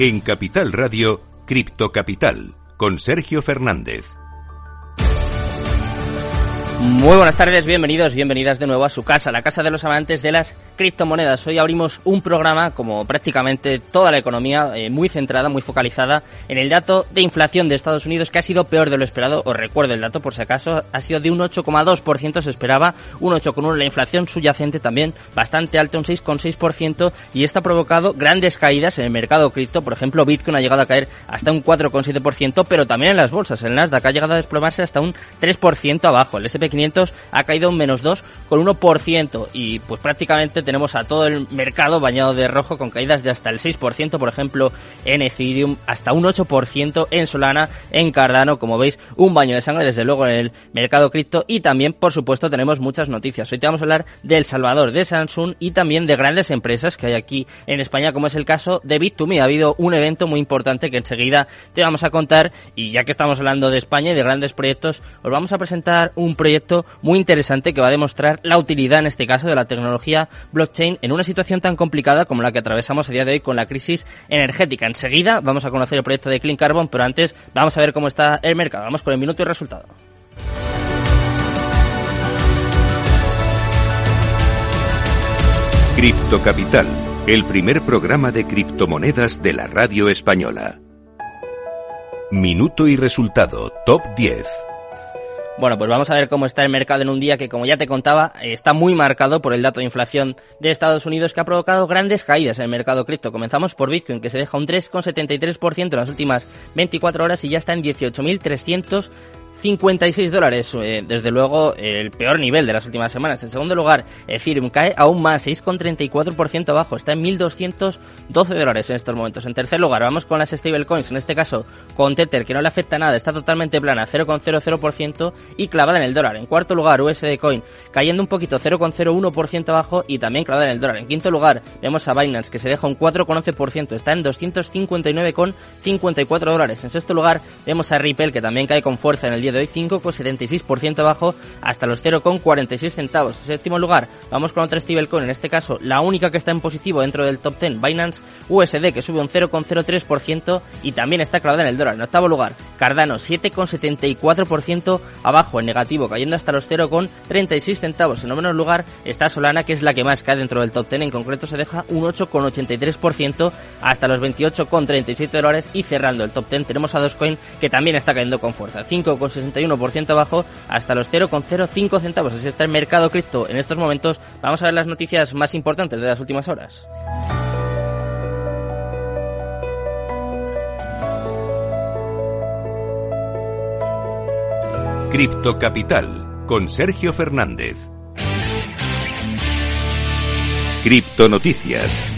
En Capital Radio, Cripto Capital, con Sergio Fernández. Muy buenas tardes, bienvenidos, bienvenidas de nuevo a su casa, la casa de los amantes de las criptomonedas. Hoy abrimos un programa, como prácticamente toda la economía, eh, muy centrada, muy focalizada en el dato de inflación de Estados Unidos, que ha sido peor de lo esperado. Os recuerdo el dato por si acaso, ha sido de un 8,2%, se esperaba un 8,1%. La inflación subyacente también bastante alta, un 6,6%, y esto ha provocado grandes caídas en el mercado cripto. Por ejemplo, Bitcoin ha llegado a caer hasta un 4,7%, pero también en las bolsas. El Nasdaq ha llegado a desplomarse hasta un 3% abajo. El SP 500 ha caído un menos 2 con 1% y pues prácticamente tenemos a todo el mercado bañado de rojo con caídas de hasta el 6%, por ejemplo, en Ethereum, hasta un 8% en Solana, en Cardano, como veis, un baño de sangre desde luego en el mercado cripto y también, por supuesto, tenemos muchas noticias. Hoy te vamos a hablar de El Salvador, de Samsung y también de grandes empresas que hay aquí en España, como es el caso de Bit2Me. Ha habido un evento muy importante que enseguida te vamos a contar y ya que estamos hablando de España y de grandes proyectos, os vamos a presentar un proyecto muy interesante que va a demostrar la utilidad, en este caso, de la tecnología blockchain en una situación tan complicada como la que atravesamos a día de hoy con la crisis energética. Enseguida vamos a conocer el proyecto de Clean Carbon, pero antes vamos a ver cómo está el mercado. Vamos con el minuto y resultado. Cripto Capital, el primer programa de criptomonedas de la radio española. Minuto y resultado, top 10. Bueno, pues vamos a ver cómo está el mercado en un día que, como ya te contaba, está muy marcado por el dato de inflación de Estados Unidos que ha provocado grandes caídas en el mercado cripto. Comenzamos por Bitcoin, que se deja un 3,73% en las últimas 24 horas y ya está en 18.300 56 dólares, eh, desde luego el peor nivel de las últimas semanas. En segundo lugar, Ethereum cae aún más, 6,34% abajo, está en 1.212 dólares en estos momentos. En tercer lugar, vamos con las stablecoins, en este caso con Tether, que no le afecta nada, está totalmente plana, 0,00% y clavada en el dólar. En cuarto lugar, USD Coin, cayendo un poquito, 0,01% abajo y también clavada en el dólar. En quinto lugar, vemos a Binance, que se deja un 4,11%, está en 259,54 dólares. En sexto lugar, vemos a Ripple, que también cae con fuerza en el día de hoy 5,76% abajo hasta los 0,46 centavos. En séptimo lugar, vamos con otra stablecoin, en este caso la única que está en positivo dentro del top 10, Binance USD, que sube un 0,03% y también está clavada en el dólar. En octavo lugar, Cardano 7,74% abajo en negativo, cayendo hasta los 0,36 centavos. En noveno lugar está Solana, que es la que más cae dentro del top 10, en concreto se deja un 8,83% hasta los 28,37 dólares y cerrando el top 10 tenemos a Dogecoin que también está cayendo con fuerza, 5,6 61% abajo hasta los 0,05 centavos. Así está el mercado cripto en estos momentos. Vamos a ver las noticias más importantes de las últimas horas. Cripto Capital con Sergio Fernández. Cripto Noticias.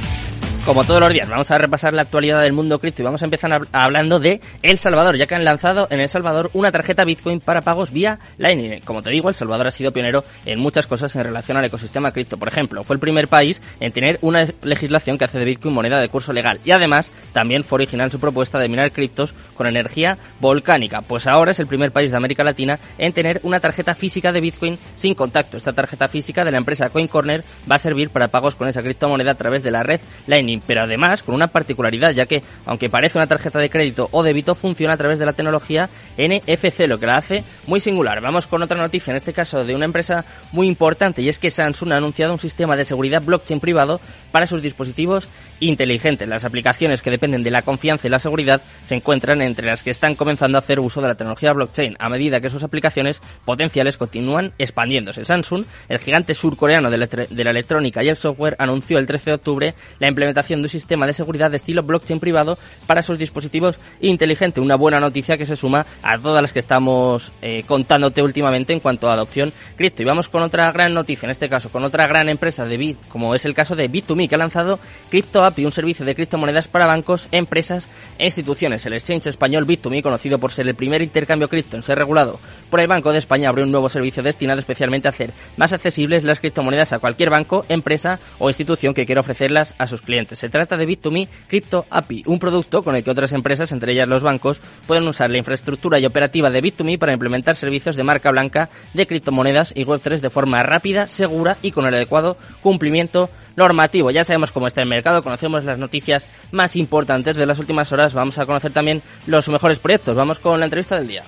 Como todos los días, vamos a repasar la actualidad del mundo cripto y vamos a empezar hablando de El Salvador, ya que han lanzado en El Salvador una tarjeta Bitcoin para pagos vía Lightning. Como te digo, El Salvador ha sido pionero en muchas cosas en relación al ecosistema cripto. Por ejemplo, fue el primer país en tener una legislación que hace de Bitcoin moneda de curso legal y además también fue original su propuesta de minar criptos con energía volcánica. Pues ahora es el primer país de América Latina en tener una tarjeta física de Bitcoin sin contacto. Esta tarjeta física de la empresa CoinCorner va a servir para pagos con esa criptomoneda a través de la red Lightning pero además con una particularidad, ya que aunque parece una tarjeta de crédito o débito, funciona a través de la tecnología NFC, lo que la hace muy singular. Vamos con otra noticia, en este caso de una empresa muy importante, y es que Samsung ha anunciado un sistema de seguridad blockchain privado para sus dispositivos inteligentes. Las aplicaciones que dependen de la confianza y la seguridad se encuentran entre las que están comenzando a hacer uso de la tecnología blockchain a medida que sus aplicaciones potenciales continúan expandiéndose. Samsung, el gigante surcoreano de la electrónica y el software, anunció el 13 de octubre la implementación de un sistema de seguridad de estilo blockchain privado para sus dispositivos inteligentes. Una buena noticia que se suma a todas las que estamos eh, contándote últimamente en cuanto a adopción cripto. Y vamos con otra gran noticia, en este caso con otra gran empresa de Bit, como es el caso de Bit2Me, que ha lanzado Crypto y un servicio de criptomonedas para bancos, empresas e instituciones. El exchange español Bit2Me, conocido por ser el primer intercambio cripto en ser regulado por el Banco de España, abrió un nuevo servicio destinado especialmente a hacer más accesibles las criptomonedas a cualquier banco, empresa o institución que quiera ofrecerlas a sus clientes. Se trata de Bit2Me Crypto API, un producto con el que otras empresas, entre ellas los bancos, pueden usar la infraestructura y operativa de Bit2Me para implementar servicios de marca blanca de criptomonedas y Web3 de forma rápida, segura y con el adecuado cumplimiento normativo. Ya sabemos cómo está el mercado, conocemos las noticias más importantes de las últimas horas, vamos a conocer también los mejores proyectos. Vamos con la entrevista del día.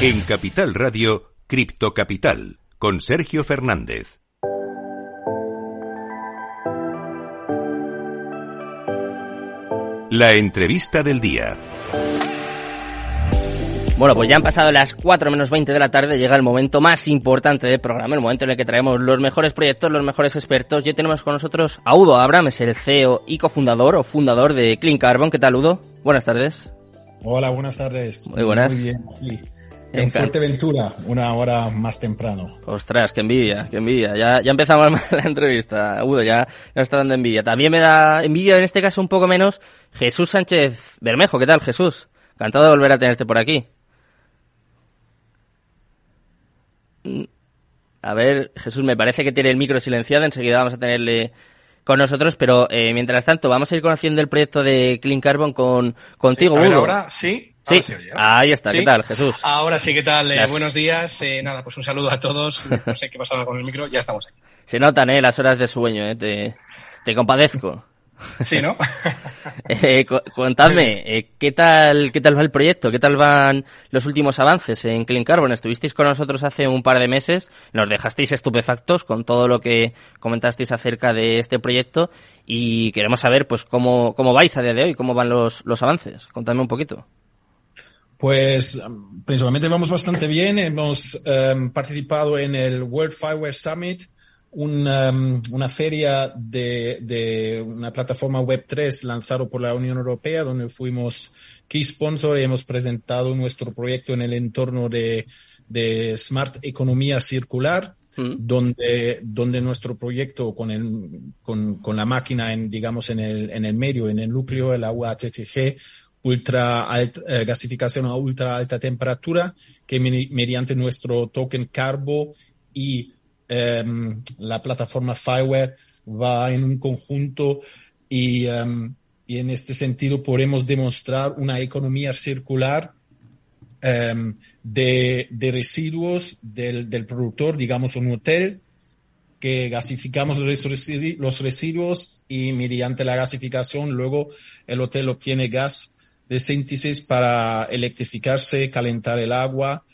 En Capital Radio, Cripto Capital, con Sergio Fernández. La entrevista del día. Bueno, pues ya han pasado las 4 menos 20 de la tarde, llega el momento más importante del programa, el momento en el que traemos los mejores proyectos, los mejores expertos. Ya tenemos con nosotros a Udo Abraham, es el CEO y cofundador o fundador de Clean Carbon. ¿Qué tal, Udo? Buenas tardes. Hola, buenas tardes. Muy buenas. Muy bien, aquí. En Fuerteventura, una hora más temprano. Ostras, qué envidia, qué envidia. Ya, ya empezamos la entrevista, Udo, ya nos está dando envidia. También me da envidia, en este caso un poco menos, Jesús Sánchez Bermejo. ¿Qué tal, Jesús? Encantado de volver a tenerte por aquí. A ver, Jesús, me parece que tiene el micro silenciado, enseguida vamos a tenerle con nosotros, pero eh, mientras tanto vamos a ir conociendo el proyecto de Clean Carbon con contigo, sí, Udo. ahora sí. Sí, se oye, ¿no? ahí está. ¿Sí? ¿Qué tal, Jesús? Ahora sí, ¿qué tal? Eh, buenos días. Eh, nada, pues un saludo a todos. No sé qué pasaba con el micro, ya estamos aquí. Se notan, ¿eh? Las horas de sueño, ¿eh? Te, te compadezco. Sí, ¿no? Eh, cu- contadme, eh, ¿qué tal, ¿qué tal va el proyecto? ¿Qué tal van los últimos avances en Clean Carbon? Estuvisteis con nosotros hace un par de meses, nos dejasteis estupefactos con todo lo que comentasteis acerca de este proyecto y queremos saber, pues, cómo, cómo vais a día de hoy, cómo van los, los avances. Contadme un poquito. Pues principalmente vamos bastante bien. Hemos um, participado en el World Fireware Summit, un, um, una feria de, de una plataforma Web3 lanzado por la Unión Europea, donde fuimos key sponsor y hemos presentado nuestro proyecto en el entorno de, de Smart Economía Circular. Mm. donde, donde nuestro proyecto con, el, con, con la máquina en, digamos, en el, en el medio, en el núcleo, el agua HTG, ultra alta, eh, gasificación a ultra alta temperatura, que medi- mediante nuestro token Carbo y em, la plataforma Fireware va en un conjunto y, em, y en este sentido podemos demostrar una economía circular em, de, de residuos del, del productor, digamos un hotel, que gasificamos los resi- los residuos y mediante la gasificación luego el hotel obtiene gas de síntesis para electrificarse, calentar el agua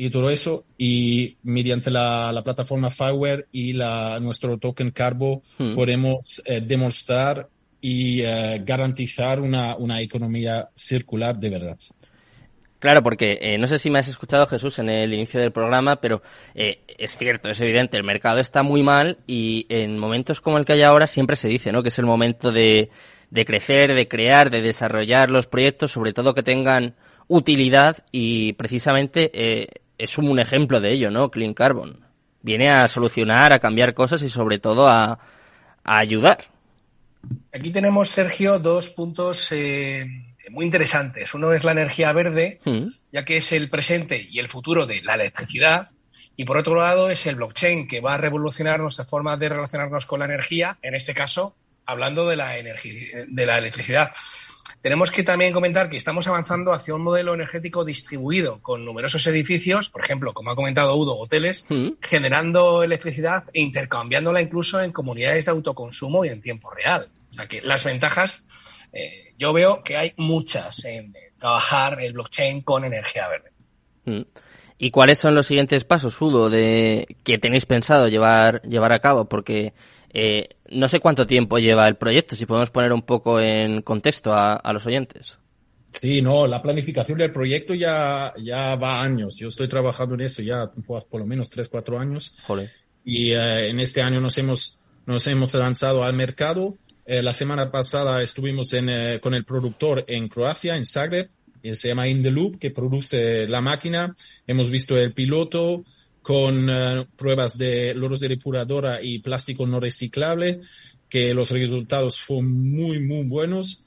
y todo eso. Y mediante la, la plataforma Fireware y la, nuestro token Carbo Hmm. podemos eh, demostrar y eh, garantizar una, una economía circular de verdad. Claro, porque eh, no sé si me has escuchado, Jesús, en el inicio del programa, pero eh, es cierto, es evidente, el mercado está muy mal y en momentos como el que hay ahora siempre se dice, ¿no? Que es el momento de, de crecer, de crear, de desarrollar los proyectos, sobre todo que tengan utilidad y precisamente eh, es un ejemplo de ello, ¿no? Clean Carbon. Viene a solucionar, a cambiar cosas y sobre todo a, a ayudar. Aquí tenemos, Sergio, dos puntos eh, muy interesantes. Uno es la energía verde, Mm. ya que es el presente y el futuro de la electricidad. Y por otro lado es el blockchain, que va a revolucionar nuestra forma de relacionarnos con la energía, en este caso, hablando de la, de la electricidad. Tenemos que también comentar que estamos avanzando hacia un modelo energético distribuido con numerosos edificios, por ejemplo, como ha comentado Udo, hoteles, Mm. generando electricidad e intercambiándola incluso en comunidades de autoconsumo y en tiempo real. O sea que las ventajas, eh, yo veo que hay muchas en trabajar el blockchain con energía verde. Mm. ¿Y cuáles son los siguientes pasos, Udo, de que tenéis pensado llevar, llevar a cabo? Porque eh, no sé cuánto tiempo lleva el proyecto, si podemos poner un poco en contexto a, a los oyentes. Sí, no, la planificación del proyecto ya, ya va años. Yo estoy trabajando en eso ya pues, por lo menos tres, cuatro años. Joder. y eh, en este año nos hemos, nos hemos lanzado al mercado. Eh, la semana pasada estuvimos en, eh, con el productor en Croacia, en Zagreb, se llama In the Loop, que produce la máquina. Hemos visto el piloto con eh, pruebas de loros de depuradora y plástico no reciclable, que los resultados fueron muy, muy buenos.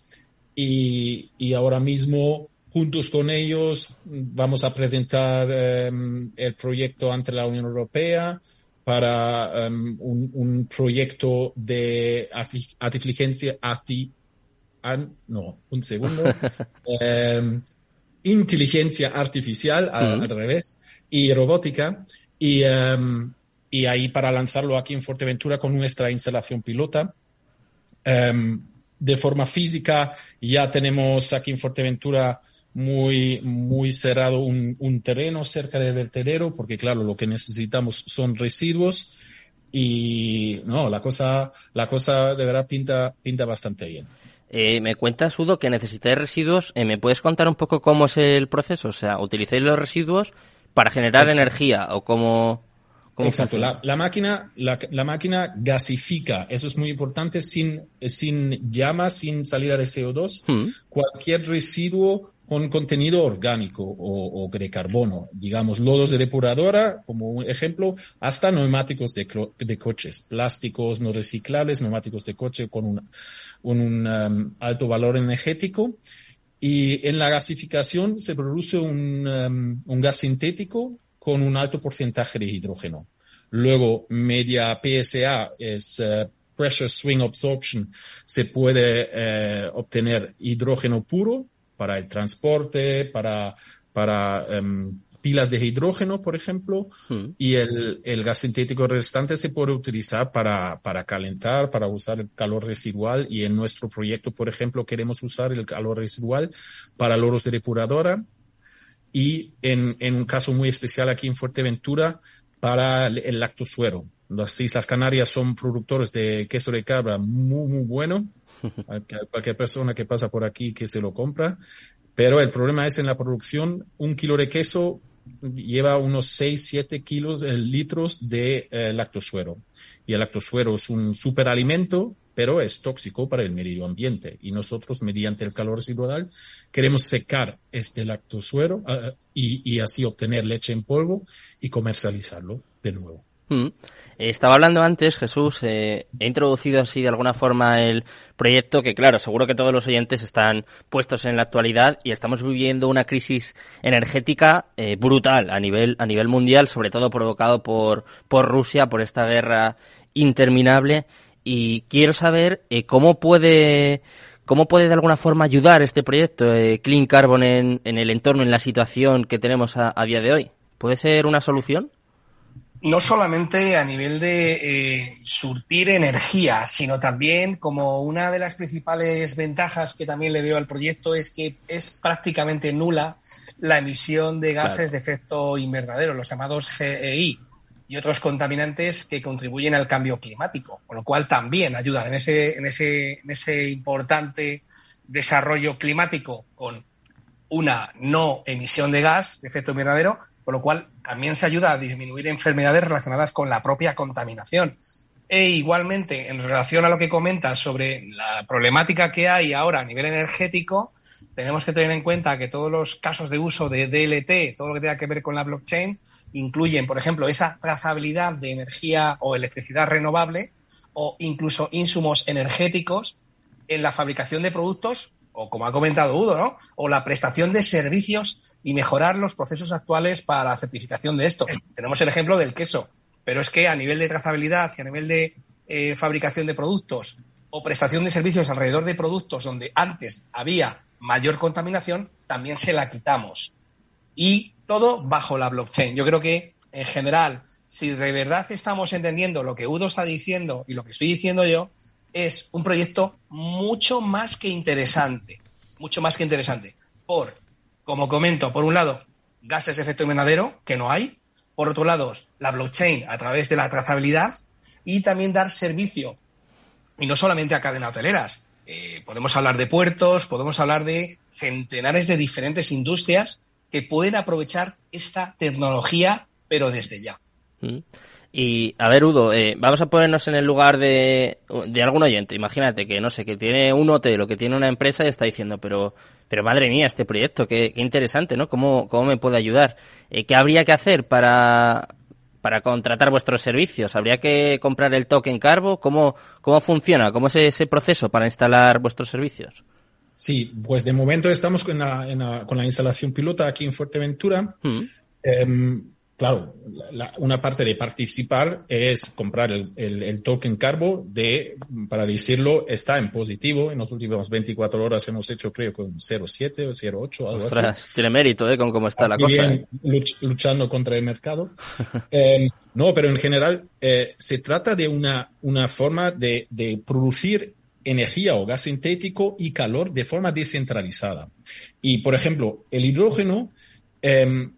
Y, y ahora mismo, juntos con ellos, vamos a presentar eh, el proyecto ante la Unión Europea para um, un, un, proyecto de inteligencia arti, no, un segundo, um, inteligencia artificial al, revés y robótica y, um, y ahí para lanzarlo aquí en Fuerteventura con nuestra instalación pilota. de forma física ya tenemos aquí en Fuerteventura muy, muy cerrado un, un, terreno cerca del vertedero, porque claro, lo que necesitamos son residuos y no, la cosa, la cosa de verdad pinta, pinta bastante bien. Eh, me cuentas, Udo, que necesitáis residuos. Eh, ¿Me puedes contar un poco cómo es el proceso? O sea, ¿utilizáis los residuos para generar energía o cómo...? Exacto, la, la, máquina, la, la, máquina gasifica, eso es muy importante, sin, sin llama, sin salida de CO2, hmm. cualquier residuo con contenido orgánico o, de carbono, digamos, lodos de depuradora, como un ejemplo, hasta neumáticos de, de coches, plásticos no reciclables, neumáticos de coche con un, un um, alto valor energético. Y en la gasificación se produce un, um, un gas sintético con un alto porcentaje de hidrógeno. Luego, media PSA es uh, Pressure Swing Absorption, se puede uh, obtener hidrógeno puro para el transporte, para, para em, pilas de hidrógeno, por ejemplo, hmm. y el, el, gas sintético restante se puede utilizar para, para calentar, para usar el calor residual y en nuestro proyecto, por ejemplo, queremos usar el calor residual para loros de depuradora y en, en un caso muy especial aquí en Fuerteventura para el, el lactosuero. Las Islas Canarias son productores de queso de cabra muy, muy bueno cualquier persona que pasa por aquí que se lo compra. Pero el problema es en la producción, un kilo de queso lleva unos 6, 7 kilos, eh, litros de eh, lactosuero. Y el lactosuero es un superalimento, pero es tóxico para el medio ambiente. Y nosotros, mediante el calor residual, queremos secar este lactosuero ah, y, y, así obtener leche en polvo y comercializarlo de nuevo. Mm. Estaba hablando antes, Jesús, eh, he introducido así de alguna forma el proyecto que, claro, seguro que todos los oyentes están puestos en la actualidad y estamos viviendo una crisis energética eh, brutal a nivel, a nivel mundial, sobre todo provocado por, por Rusia, por esta guerra interminable. Y quiero saber eh, cómo puede ¿Cómo puede de alguna forma ayudar este proyecto Clean Carbon en, el entorno, en la situación que tenemos a día de hoy? ¿Puede ser una solución? No solamente a nivel de eh, surtir energía, sino también como una de las principales ventajas que también le veo al proyecto es que es prácticamente nula la emisión de gases de efecto invernadero, los llamados GEI y otros contaminantes que contribuyen al cambio climático, con lo cual también ayudan en ese, en ese, en ese importante desarrollo climático con una no emisión de gas de efecto invernadero, con lo cual también se ayuda a disminuir enfermedades relacionadas con la propia contaminación. E igualmente, en relación a lo que comentas sobre la problemática que hay ahora a nivel energético, tenemos que tener en cuenta que todos los casos de uso de DLT, todo lo que tenga que ver con la blockchain, incluyen, por ejemplo, esa trazabilidad de energía o electricidad renovable o incluso insumos energéticos en la fabricación de productos o como ha comentado Udo, ¿no? O la prestación de servicios y mejorar los procesos actuales para la certificación de esto. Tenemos el ejemplo del queso, pero es que a nivel de trazabilidad y a nivel de eh, fabricación de productos o prestación de servicios alrededor de productos donde antes había mayor contaminación, también se la quitamos. Y todo bajo la blockchain. Yo creo que, en general, si de verdad estamos entendiendo lo que Udo está diciendo y lo que estoy diciendo yo, es un proyecto mucho más que interesante, mucho más que interesante, por, como comento, por un lado, gases de efecto invernadero, que no hay, por otro lado, la blockchain a través de la trazabilidad y también dar servicio, y no solamente a cadenas hoteleras, eh, podemos hablar de puertos, podemos hablar de centenares de diferentes industrias que pueden aprovechar esta tecnología, pero desde ya. Mm. Y, a ver, Udo, eh, vamos a ponernos en el lugar de, de algún oyente. Imagínate que, no sé, que tiene un hotel o que tiene una empresa y está diciendo, pero, pero madre mía, este proyecto, qué, qué interesante, ¿no? ¿Cómo, ¿Cómo me puede ayudar? Eh, ¿Qué habría que hacer para, para contratar vuestros servicios? ¿Habría que comprar el token Carbo? ¿Cómo, cómo funciona? ¿Cómo es ese proceso para instalar vuestros servicios? Sí, pues de momento estamos con la, con la instalación pilota aquí en Fuerteventura. Mm. Em, claro, una parte de participar es comprar el, token Carbo de, para decirlo, está en positivo. En las últimas 24 horas hemos hecho, creo, con 0,7 o 0,8, algo así. Tiene mérito, ¿eh? Con cómo está la cosa. ¿eh? luchando contra el mercado. Em, no, pero en general eh, se trata de una, una forma de, de producir energía o gas sintético y calor de forma descentralizada. Y, por ejemplo, el hidrógeno em,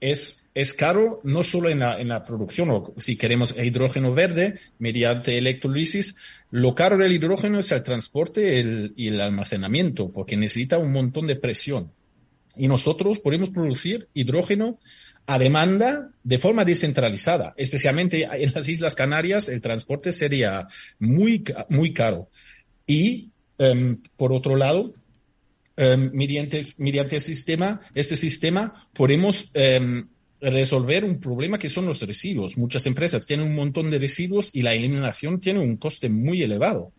es, es caro no solo en la, en la producción, o si queremos hidrógeno verde mediante electrolisis, lo caro del hidrógeno es el transporte y el almacenamiento, porque necesita un montón de presión. Y nosotros podemos producir hidrógeno a demanda de forma descentralizada, especialmente en las Islas Canarias, el transporte sería muy, muy caro. Y, em, por otro lado, em, mediante, mediante sistema, este sistema podemos em, resolver un problema que son los residuos. Muchas empresas tienen un montón de residuos y la eliminación tiene un coste muy elevado.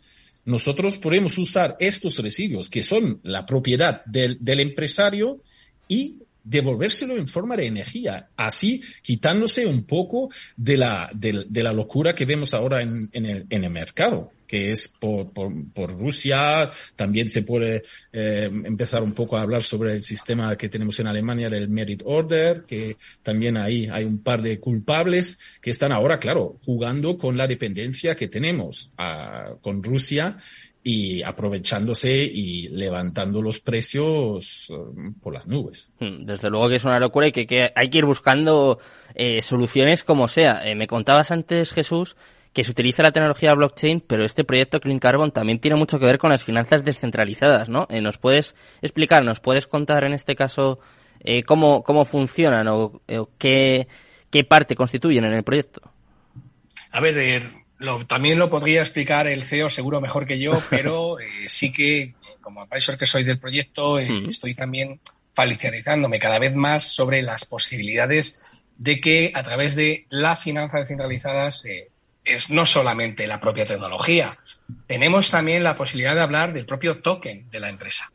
Nosotros podemos usar estos residuos, que son la propiedad del, empresario, y devolvérselo en forma de energía, así quitándose un poco de la, de, la locura que vemos ahora en, en, el, en el mercado que es por, por, por, Rusia. También se puede eh, empezar un poco a hablar sobre el sistema que tenemos en Alemania del Merit Order, que también ahí hay un par de culpables que están ahora, claro, jugando con la dependencia que tenemos a, ah, con Rusia y aprovechándose y levantando los precios eh, por las nubes. Hmm, desde luego que es una locura y que, que hay que ir buscando eh, soluciones como sea. Eh, me contabas antes, Jesús, que se utiliza la tecnología blockchain, pero este proyecto Clean Carbon también tiene mucho que ver con las finanzas descentralizadas, ¿no? ¿Nos puedes explicar, nos puedes contar en este caso cómo, cómo funcionan o, qué, qué parte constituyen en el proyecto? A ver, también lo podría explicar el CEO seguro mejor que yo, pero eh, sí que, como advisor que soy del proyecto, eh, estoy también familiarizándome cada vez más sobre las posibilidades de que a través de la finanza descentralizada eh, es no solamente la propia tecnología, tenemos también la posibilidad de hablar del propio token de la empresa.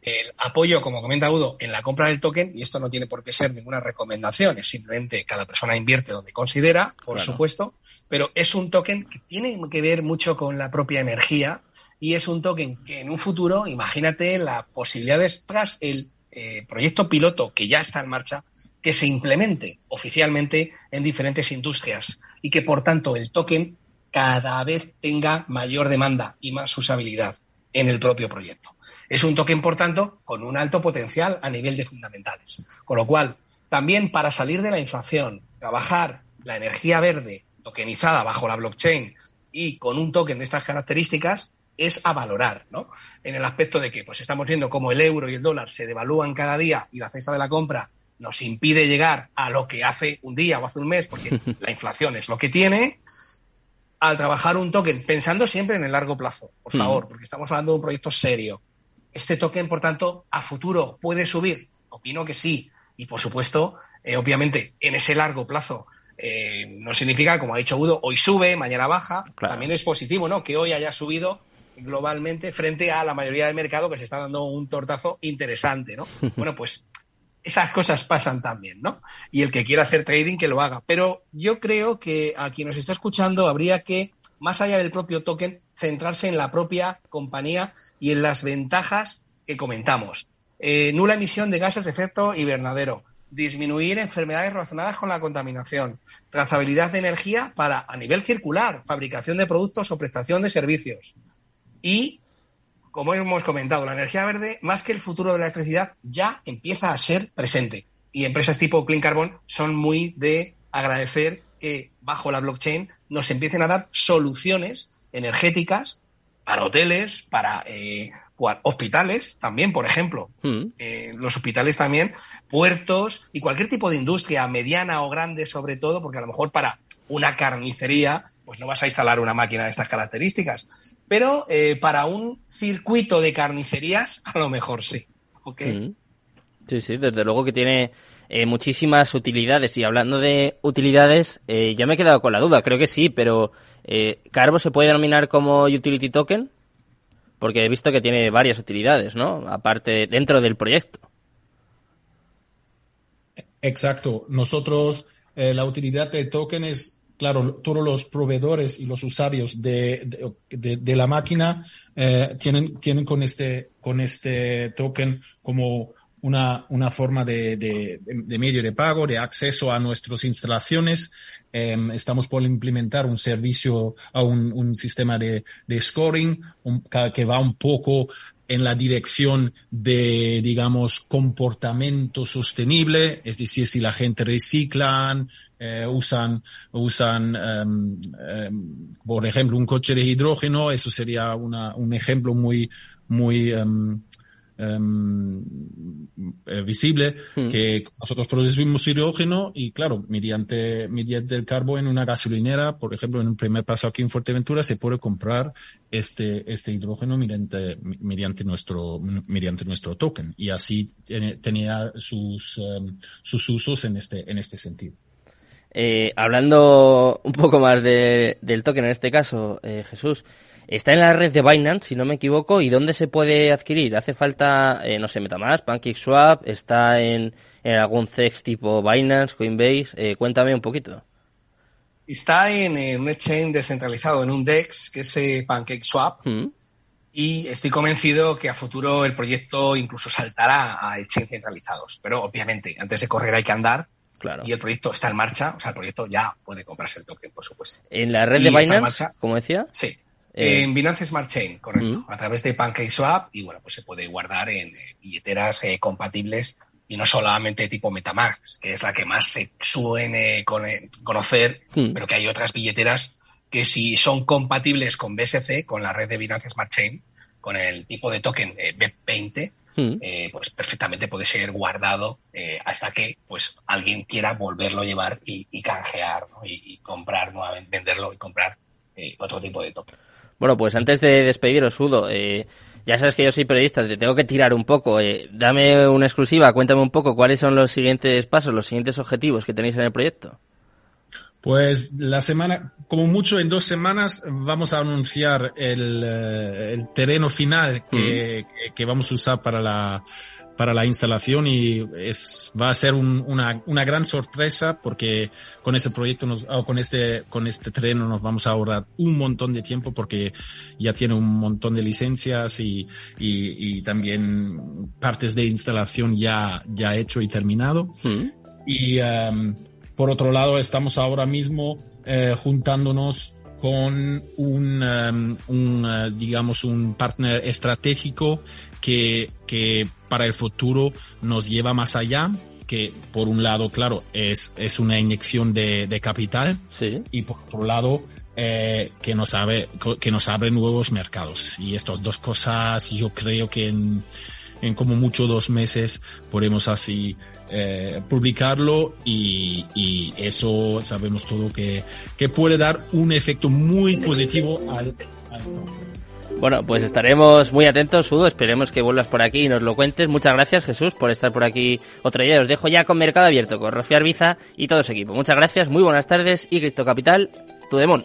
El apoyo, como comenta Udo, en la compra del token, y esto no tiene por qué ser ninguna recomendación, es simplemente cada persona invierte donde considera, por supuesto, pero es un token que tiene que ver mucho con la propia energía y es un token que en un futuro, imagínate las posibilidades tras el eh, proyecto piloto que ya está en marcha, que se implemente oficialmente en diferentes industrias y que por tanto el token cada vez tenga mayor demanda y más usabilidad en el propio proyecto. Es un token, por tanto, con un alto potencial a nivel de fundamentales. Con lo cual, también para salir de la inflación, trabajar la energía verde tokenizada bajo la blockchain y con un token de estas características es a valorar, ¿no? En el aspecto de que pues estamos viendo cómo el euro y el dólar se devalúan cada día y la cesta de la compra nos impide llegar a lo que hace un día o hace un mes, porque la inflación es lo que tiene, al trabajar un token, pensando siempre en el largo plazo, por favor, porque estamos hablando de un proyecto serio. Este token, por tanto, a futuro puede subir. Opino que sí. Y, por supuesto, eh, obviamente, en ese largo plazo, eh, no significa, como ha dicho Udo, hoy sube, mañana baja. También es positivo, ¿no? Que hoy haya subido globalmente frente a la mayoría del mercado que se está dando un tortazo interesante, ¿no? bueno, pues esas cosas pasan también, ¿no? Y el que quiera hacer trading, que lo haga. Pero yo creo que a quien nos está escuchando habría que, más allá del propio token, centrarse en la propia compañía y en las ventajas que comentamos. Eh, nula emisión de gases de efecto invernadero, disminuir enfermedades relacionadas con la contaminación, trazabilidad de energía para a nivel circular, fabricación de productos o prestación de servicios. Y, como hemos comentado, la energía verde, más que el futuro de la electricidad, ya empieza a ser presente. Y empresas tipo Clean Carbon son muy de agradecer que bajo la blockchain nos empiecen a dar soluciones energéticas para hoteles, para eh, hospitales también, por ejemplo. Mm. Eh, los hospitales también, puertos y cualquier tipo de industria, mediana o grande sobre todo, porque a lo mejor para una carnicería, pues no vas a instalar una máquina de estas características. Pero eh, para un circuito de carnicerías, a lo mejor sí. Mm. Sí, sí, desde luego que tiene eh, muchísimas utilidades. Y hablando de utilidades, ya me he quedado con la duda, creo que sí, pero ¿Carbo se puede denominar como utility token? Porque he visto que tiene varias utilidades, ¿no? Aparte, dentro del proyecto. Exacto. Nosotros eh, la utilidad del token es, claro, todos los proveedores y los usuarios de, de, la máquina eh, tienen, tienen con este, con este token como una, una forma de, de, medio de pago, de acceso a nuestras instalaciones. Em, estamos por implementar un servicio, a un, un sistema de, de scoring que va un poco en la dirección de, digamos, comportamiento sostenible, es decir, si la gente reciclan, eh, usan, usan, em, em, por ejemplo, un coche de hidrógeno, eso sería una, un ejemplo muy, muy, Em, eh, visible hmm. que nosotros producimos hidrógeno y claro, mediante, mediante el carbón en una gasolinera, por ejemplo, en un primer paso aquí en Fuerteventura se puede comprar este, este hidrógeno mediante, mediante nuestro, mediante nuestro token y así tenía sus, em, sus usos en este, en este sentido. Eh, hablando un poco más de, del token en este caso, eh, Jesús, Está en la red de Binance, si no me equivoco, ¿y dónde se puede adquirir? ¿Hace falta, eh, no sé, MetaMask, PancakeSwap? ¿Está en, en algún CEX tipo Binance, Coinbase? Eh, cuéntame un poquito. Está en, un exchange descentralizado, en un DEX, que es eh, PancakeSwap. Mm. Y estoy convencido que a futuro el proyecto incluso saltará a exchange centralizados. Pero obviamente, antes de correr hay que andar. Claro. Y el proyecto está en marcha, o sea, el proyecto ya puede comprarse el token, por supuesto. ¿En la red de Binance, como decía? Sí, eh, en Binance Smart Chain, correcto. A través de PancakeSwap y bueno, pues se puede guardar en eh, billeteras eh, compatibles y no solamente tipo Metamask, que es la que más se suene conocer, mm. pero que hay otras billeteras que si son compatibles con BSC, con la red de Binance Smart Chain, con el tipo de token BEP20, mm. pues perfectamente puede ser guardado hasta que pues alguien quiera volverlo a llevar y, canjear y, comprar nuevamente, venderlo y comprar otro tipo de token. Bueno, pues antes de despediros, Udo, eh, ya sabes que yo soy periodista, te tengo que tirar un poco. Eh, dame una exclusiva, cuéntame un poco cuáles son los siguientes pasos, los siguientes objetivos que tenéis en el proyecto. Pues la semana, como mucho en dos semanas, vamos a anunciar el, eh, terreno final que, que, vamos a usar para la, para la instalación y es, va a ser una, una gran sorpresa porque con ese proyecto nos, con este, con este terreno nos vamos a ahorrar un montón de tiempo porque ya tiene un montón de licencias y, y, y también partes de instalación ya, ya hecho y terminado. Mm. Y um, por otro lado, estamos ahora mismo eh, juntándonos con un, um, un uh, digamos, un partner estratégico que, que para el futuro nos lleva más allá, que por un lado, claro, es, es una inyección de, de capital y por otro lado, eh, que, nos abre, que nos abre nuevos mercados. Y estas dos cosas yo creo que en, en como mucho dos meses podemos así eh, publicarlo y, y, eso sabemos todo que, que puede dar un efecto muy positivo al, al bueno, pues estaremos muy atentos, Udo. Esperemos que vuelvas por aquí y nos lo cuentes. Muchas gracias, Jesús, por estar por aquí otro día. Os dejo ya con Mercado Abierto, con Rocío Arbiza y todo su equipo. Muchas gracias, muy buenas tardes y Cripto Capital, tu demon.